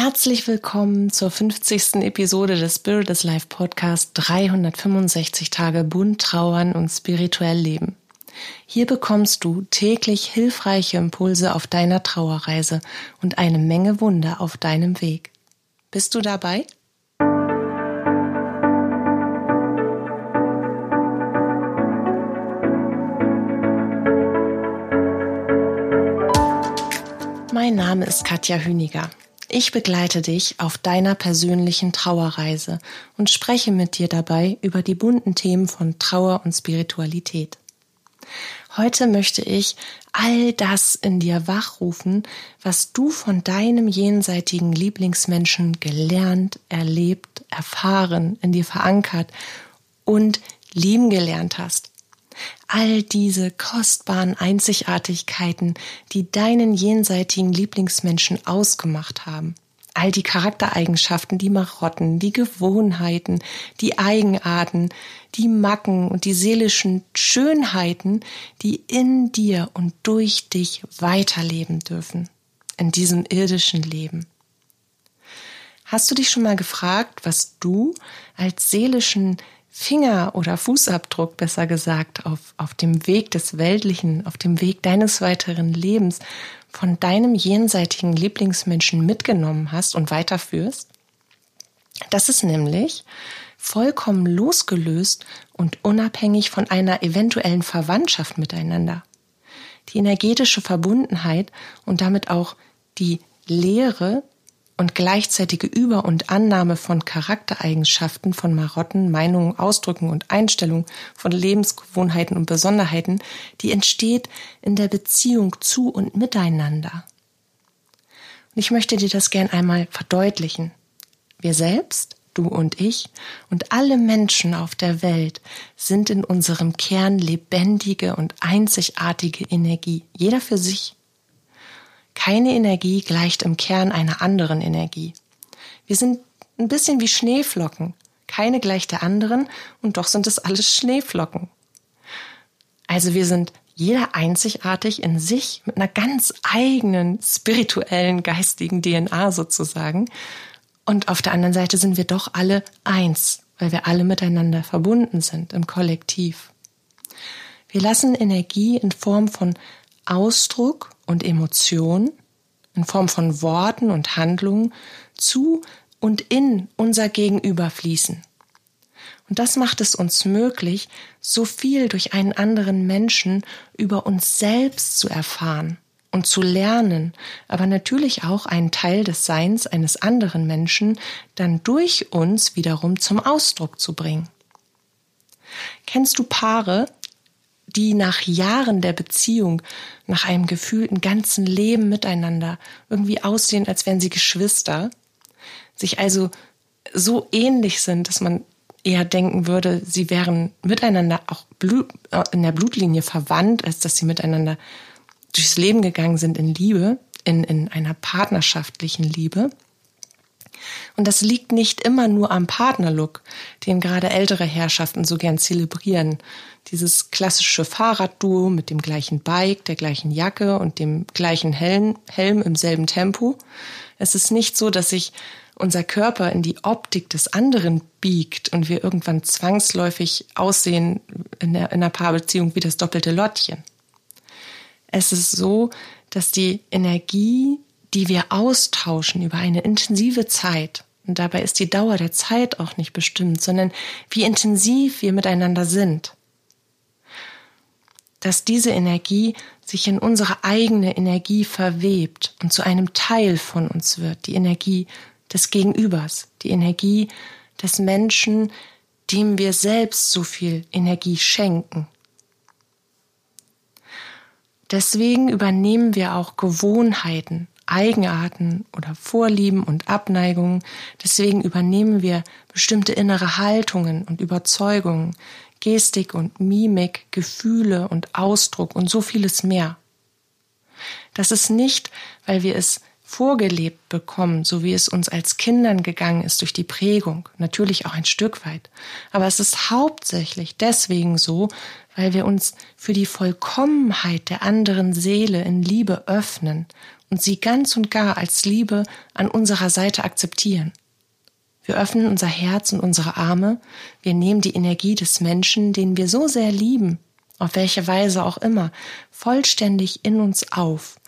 Herzlich willkommen zur 50. Episode des Spirit is Life Podcast 365 Tage bunt trauern und spirituell leben. Hier bekommst du täglich hilfreiche Impulse auf deiner Trauerreise und eine Menge Wunder auf deinem Weg. Bist du dabei? Mein Name ist Katja Hüniger. Ich begleite dich auf deiner persönlichen Trauerreise und spreche mit dir dabei über die bunten Themen von Trauer und Spiritualität. Heute möchte ich all das in dir wachrufen, was du von deinem jenseitigen Lieblingsmenschen gelernt, erlebt, erfahren, in dir verankert und lieben gelernt hast all diese kostbaren Einzigartigkeiten, die deinen jenseitigen Lieblingsmenschen ausgemacht haben. All die Charaktereigenschaften, die Marotten, die Gewohnheiten, die Eigenarten, die Macken und die seelischen Schönheiten, die in dir und durch dich weiterleben dürfen. In diesem irdischen Leben. Hast du dich schon mal gefragt, was du als seelischen Finger- oder Fußabdruck, besser gesagt, auf, auf dem Weg des Weltlichen, auf dem Weg deines weiteren Lebens von deinem jenseitigen Lieblingsmenschen mitgenommen hast und weiterführst? Das ist nämlich vollkommen losgelöst und unabhängig von einer eventuellen Verwandtschaft miteinander. Die energetische Verbundenheit und damit auch die Lehre und gleichzeitige Über- und Annahme von Charaktereigenschaften, von Marotten, Meinungen, Ausdrücken und Einstellungen, von Lebensgewohnheiten und Besonderheiten, die entsteht in der Beziehung zu und miteinander. Und ich möchte dir das gern einmal verdeutlichen. Wir selbst, du und ich und alle Menschen auf der Welt sind in unserem Kern lebendige und einzigartige Energie, jeder für sich keine Energie gleicht im Kern einer anderen Energie. Wir sind ein bisschen wie Schneeflocken. Keine gleicht der anderen und doch sind es alles Schneeflocken. Also wir sind jeder einzigartig in sich mit einer ganz eigenen spirituellen, geistigen DNA sozusagen. Und auf der anderen Seite sind wir doch alle eins, weil wir alle miteinander verbunden sind im Kollektiv. Wir lassen Energie in Form von Ausdruck und Emotion in Form von Worten und Handlungen zu und in unser Gegenüber fließen. Und das macht es uns möglich, so viel durch einen anderen Menschen über uns selbst zu erfahren und zu lernen, aber natürlich auch einen Teil des Seins eines anderen Menschen dann durch uns wiederum zum Ausdruck zu bringen. Kennst du Paare, die nach Jahren der Beziehung, nach einem gefühlten ganzen Leben miteinander irgendwie aussehen, als wären sie Geschwister, sich also so ähnlich sind, dass man eher denken würde, sie wären miteinander auch äh, in der Blutlinie verwandt, als dass sie miteinander durchs Leben gegangen sind in Liebe, in, in einer partnerschaftlichen Liebe. Und das liegt nicht immer nur am Partnerlook, den gerade ältere Herrschaften so gern zelebrieren. Dieses klassische Fahrradduo mit dem gleichen Bike, der gleichen Jacke und dem gleichen Helm, Helm im selben Tempo. Es ist nicht so, dass sich unser Körper in die Optik des anderen biegt und wir irgendwann zwangsläufig aussehen in, einer Paarbeziehung wie das doppelte Lottchen. Es ist so, dass die Energie die wir austauschen über eine intensive Zeit. Und dabei ist die Dauer der Zeit auch nicht bestimmt, sondern wie intensiv wir miteinander sind. Dass diese Energie sich in unsere eigene Energie verwebt und zu einem Teil von uns wird, die Energie des Gegenübers, die Energie des Menschen, dem wir selbst so viel Energie schenken. Deswegen übernehmen wir auch Gewohnheiten, Eigenarten oder Vorlieben und Abneigungen. Deswegen übernehmen wir bestimmte innere Haltungen und Überzeugungen, Gestik und Mimik, Gefühle und Ausdruck und so vieles mehr. Das ist nicht, weil wir es vorgelebt bekommen, so wie es uns als Kindern gegangen ist durch die Prägung, natürlich auch ein Stück weit. Aber es ist hauptsächlich deswegen so, weil wir uns für die Vollkommenheit der anderen Seele in Liebe öffnen und sie ganz und gar als Liebe an unserer Seite akzeptieren. Wir öffnen unser Herz und unsere Arme, wir nehmen die Energie des Menschen, den wir so sehr lieben, auf welche Weise auch immer, vollständig in uns auf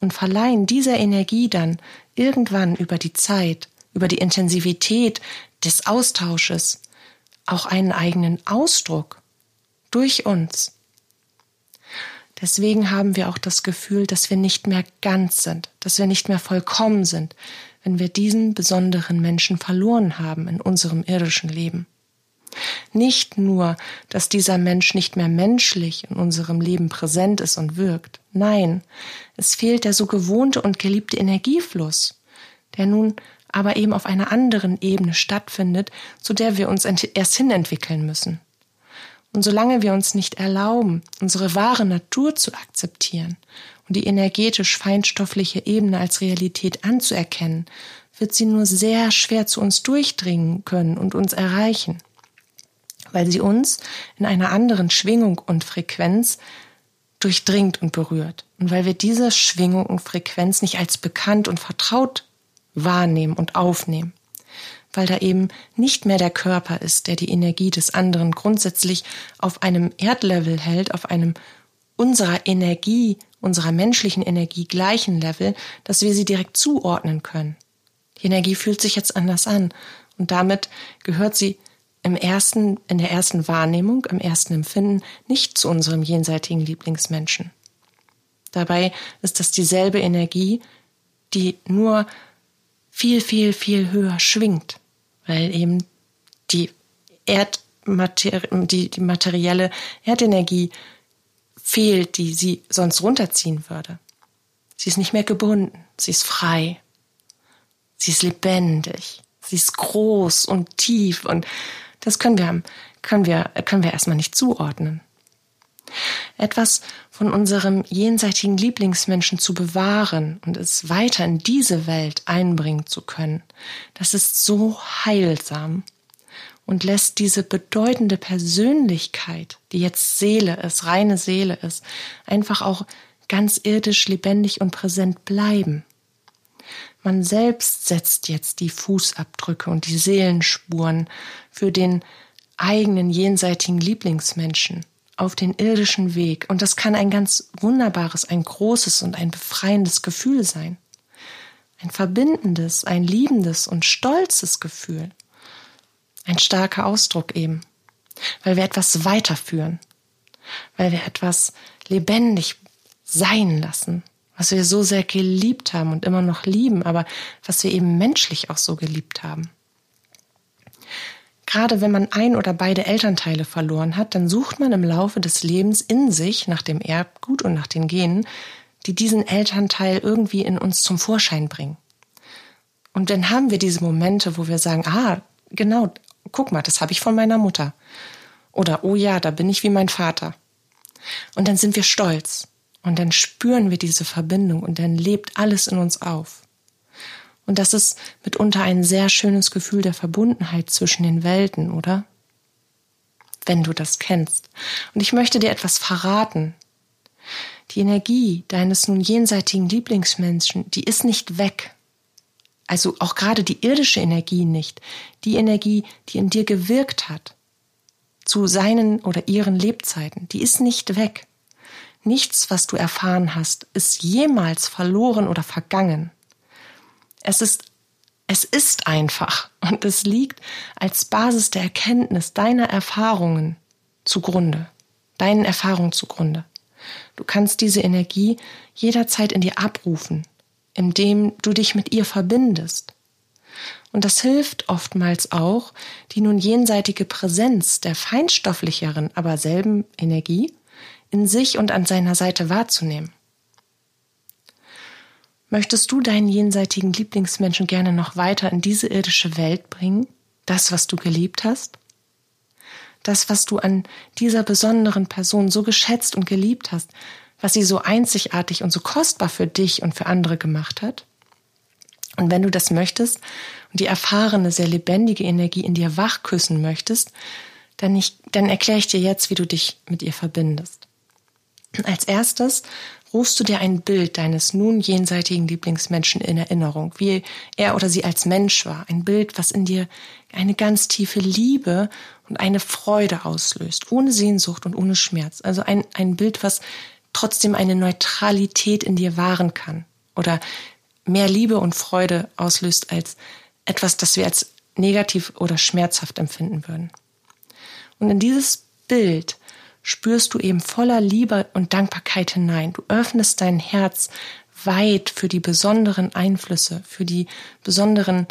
und verleihen dieser Energie dann irgendwann über die Zeit, über die Intensivität des Austausches auch einen eigenen Ausdruck durch uns. Deswegen haben wir auch das Gefühl, dass wir nicht mehr ganz sind, dass wir nicht mehr vollkommen sind, wenn wir diesen besonderen Menschen verloren haben in unserem irdischen Leben. Nicht nur, dass dieser Mensch nicht mehr menschlich in unserem Leben präsent ist und wirkt. Nein, es fehlt der so gewohnte und geliebte Energiefluss, der nun aber eben auf einer anderen Ebene stattfindet, zu der wir uns erst hinentwickeln müssen. Und solange wir uns nicht erlauben, unsere wahre Natur zu akzeptieren und die energetisch feinstoffliche Ebene als Realität anzuerkennen, wird sie nur sehr schwer zu uns durchdringen können und uns erreichen weil sie uns in einer anderen Schwingung und Frequenz durchdringt und berührt. Und weil wir diese Schwingung und Frequenz nicht als bekannt und vertraut wahrnehmen und aufnehmen. Weil da eben nicht mehr der Körper ist, der die Energie des anderen grundsätzlich auf einem Erdlevel hält, auf einem unserer Energie, unserer menschlichen Energie gleichen Level, dass wir sie direkt zuordnen können. Die Energie fühlt sich jetzt anders an und damit gehört sie im ersten, in der ersten Wahrnehmung, im ersten Empfinden nicht zu unserem jenseitigen Lieblingsmenschen. Dabei ist das dieselbe Energie, die nur viel, viel, viel höher schwingt, weil eben die Erdmater die, die materielle Erdenergie fehlt, die sie sonst runterziehen würde. Sie ist nicht mehr gebunden, sie ist frei, sie ist lebendig, sie ist groß und tief und das können wir, können wir, können wir erstmal nicht zuordnen. Etwas von unserem jenseitigen Lieblingsmenschen zu bewahren und es weiter in diese Welt einbringen zu können, das ist so heilsam und lässt diese bedeutende Persönlichkeit, die jetzt Seele ist, reine Seele ist, einfach auch ganz irdisch lebendig und präsent bleiben. Man selbst setzt jetzt die Fußabdrücke und die Seelenspuren für den eigenen jenseitigen Lieblingsmenschen auf den irdischen Weg. Und das kann ein ganz wunderbares, ein großes und ein befreiendes Gefühl sein. Ein verbindendes, ein liebendes und stolzes Gefühl. Ein starker Ausdruck eben, weil wir etwas weiterführen, weil wir etwas lebendig sein lassen, was wir so sehr geliebt haben und immer noch lieben, aber was wir eben menschlich auch so geliebt haben. Gerade wenn man ein oder beide Elternteile verloren hat, dann sucht man im Laufe des Lebens in sich nach dem Erbgut und nach den Genen, die diesen Elternteil irgendwie in uns zum Vorschein bringen. Und dann haben wir diese Momente, wo wir sagen, ah, genau, guck mal, das habe ich von meiner Mutter. Oder, oh ja, da bin ich wie mein Vater. Und dann sind wir stolz. Und dann spüren wir diese Verbindung und dann lebt alles in uns auf. Und das ist mitunter ein sehr schönes Gefühl der Verbundenheit zwischen den Welten, oder? Wenn du das kennst. Und ich möchte dir etwas verraten. Die Energie deines nun jenseitigen Lieblingsmenschen, die ist nicht weg. Also auch gerade die irdische Energie nicht. Die Energie, die in dir gewirkt hat. Zu seinen oder ihren Lebzeiten, die ist nicht weg. Nichts, was du erfahren hast, ist jemals verloren oder vergangen. Es ist, es ist einfach und es liegt als Basis der Erkenntnis deiner Erfahrungen zugrunde, deinen Erfahrungen zugrunde. Du kannst diese Energie jederzeit in dir abrufen, indem du dich mit ihr verbindest. Und das hilft oftmals auch, die nun jenseitige Präsenz der feinstofflicheren, aber selben Energie in sich und an seiner Seite wahrzunehmen. Möchtest du deinen jenseitigen Lieblingsmenschen gerne noch weiter in diese irdische Welt bringen? Das, was du geliebt hast? Das, was du an dieser besonderen Person so geschätzt und geliebt hast, was sie so einzigartig und so kostbar für dich und für andere gemacht hat? Und wenn du das möchtest und die erfahrene, sehr lebendige Energie in dir wachküssen möchtest, dann, ich, dann erkläre ich dir jetzt, wie du dich mit ihr verbindest. Als erstes rufst du dir ein Bild deines nun jenseitigen Lieblingsmenschen in Erinnerung, wie er oder sie als Mensch war, ein Bild, was in dir eine ganz tiefe Liebe und eine Freude auslöst, ohne Sehnsucht und ohne Schmerz. Also ein, ein Bild, was trotzdem eine Neutralität in dir wahren kann oder mehr Liebe und Freude auslöst als etwas, das wir als negativ oder schmerzhaft empfinden würden. Und in dieses Bild spürst du eben voller Liebe und Dankbarkeit hinein. Du öffnest dein Herz weit für die besonderen Einflüsse, für die besonderen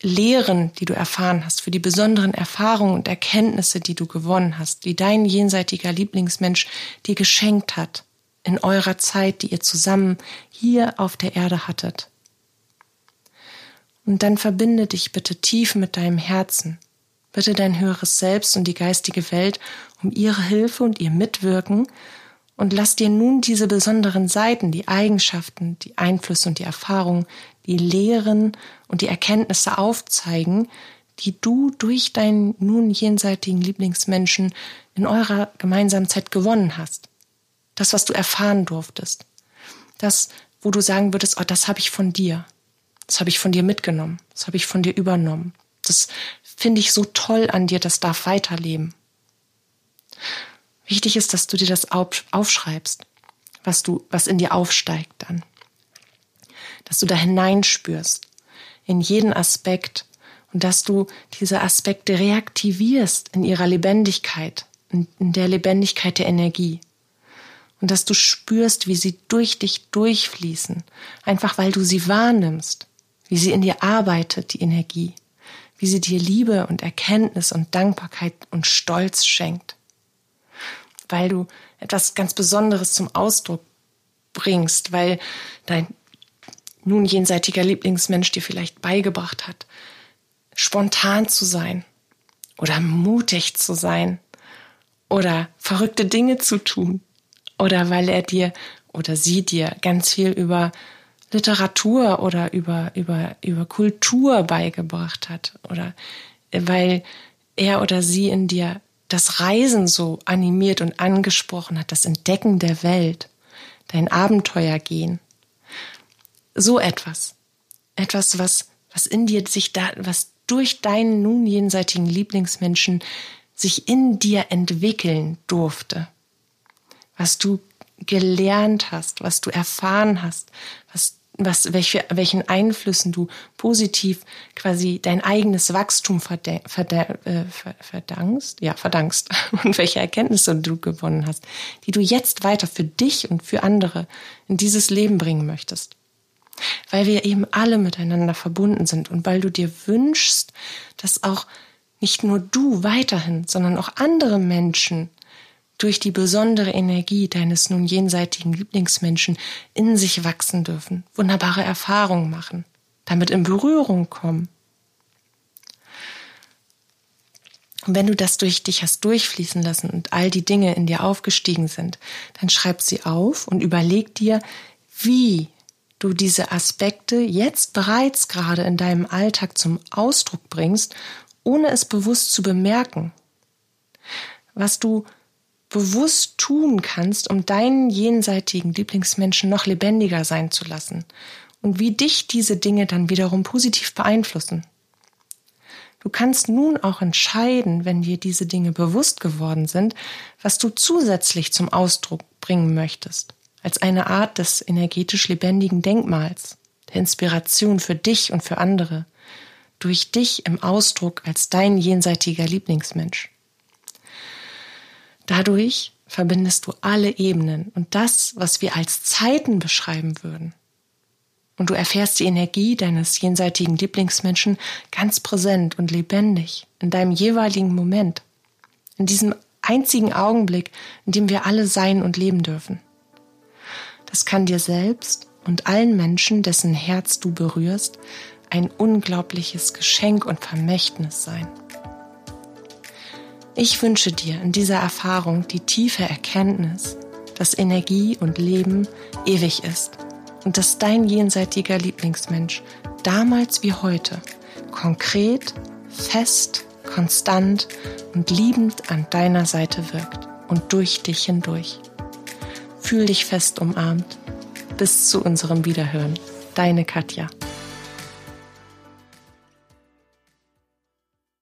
Lehren, die du erfahren hast, für die besonderen Erfahrungen und Erkenntnisse, die du gewonnen hast, die dein jenseitiger Lieblingsmensch dir geschenkt hat in eurer Zeit, die ihr zusammen hier auf der Erde hattet. Und dann verbinde dich bitte tief mit deinem Herzen Bitte dein höheres Selbst und die geistige Welt um ihre Hilfe und ihr Mitwirken und lass dir nun diese besonderen Seiten, die Eigenschaften, die Einflüsse und die Erfahrungen, die Lehren und die Erkenntnisse aufzeigen, die du durch deinen nun jenseitigen Lieblingsmenschen in eurer gemeinsamen Zeit gewonnen hast. Das, was du erfahren durftest. Das, wo du sagen würdest, oh, das habe ich von dir. Das habe ich von dir mitgenommen. Das habe ich von dir übernommen. Das finde ich so toll an dir, das darf weiterleben. Wichtig ist, dass du dir das aufschreibst, was du, was in dir aufsteigt dann. Dass du da hineinspürst in jeden Aspekt und dass du diese Aspekte reaktivierst in ihrer Lebendigkeit, in, in der Lebendigkeit der Energie. Und dass du spürst, wie sie durch dich durchfließen, einfach weil du sie wahrnimmst, wie sie in dir arbeitet, die Energie wie sie dir Liebe und Erkenntnis und Dankbarkeit und Stolz schenkt. Weil du etwas ganz Besonderes zum Ausdruck bringst, weil dein nun jenseitiger Lieblingsmensch dir vielleicht beigebracht hat, spontan zu sein oder mutig zu sein oder verrückte Dinge zu tun oder weil er dir oder sie dir ganz viel über Literatur oder über, über, über Kultur beigebracht hat oder weil er oder sie in dir das Reisen so animiert und angesprochen hat, das Entdecken der Welt, dein Abenteuer gehen. So etwas. Etwas, was, was in dir sich da, was durch deinen nun jenseitigen Lieblingsmenschen sich in dir entwickeln durfte. Was du gelernt hast, was du erfahren hast, was was, welche, welchen Einflüssen du positiv quasi dein eigenes Wachstum äh, verdankst, ja, verdankst und welche Erkenntnisse du gewonnen hast, die du jetzt weiter für dich und für andere in dieses Leben bringen möchtest. Weil wir eben alle miteinander verbunden sind und weil du dir wünschst, dass auch nicht nur du weiterhin, sondern auch andere Menschen durch die besondere Energie deines nun jenseitigen Lieblingsmenschen in sich wachsen dürfen, wunderbare Erfahrungen machen, damit in Berührung kommen. Und wenn du das durch dich hast durchfließen lassen und all die Dinge in dir aufgestiegen sind, dann schreib sie auf und überleg dir, wie du diese Aspekte jetzt bereits gerade in deinem Alltag zum Ausdruck bringst, ohne es bewusst zu bemerken. Was du bewusst tun kannst, um deinen jenseitigen Lieblingsmenschen noch lebendiger sein zu lassen und wie dich diese Dinge dann wiederum positiv beeinflussen. Du kannst nun auch entscheiden, wenn dir diese Dinge bewusst geworden sind, was du zusätzlich zum Ausdruck bringen möchtest, als eine Art des energetisch lebendigen Denkmals, der Inspiration für dich und für andere, durch dich im Ausdruck als dein jenseitiger Lieblingsmensch. Dadurch verbindest du alle Ebenen und das, was wir als Zeiten beschreiben würden. Und du erfährst die Energie deines jenseitigen Lieblingsmenschen ganz präsent und lebendig in deinem jeweiligen Moment, in diesem einzigen Augenblick, in dem wir alle sein und leben dürfen. Das kann dir selbst und allen Menschen, dessen Herz du berührst, ein unglaubliches Geschenk und Vermächtnis sein. Ich wünsche dir in dieser Erfahrung die tiefe Erkenntnis, dass Energie und Leben ewig ist und dass dein jenseitiger Lieblingsmensch damals wie heute konkret, fest, konstant und liebend an deiner Seite wirkt und durch dich hindurch. Fühl dich fest umarmt. Bis zu unserem Wiederhören. Deine Katja.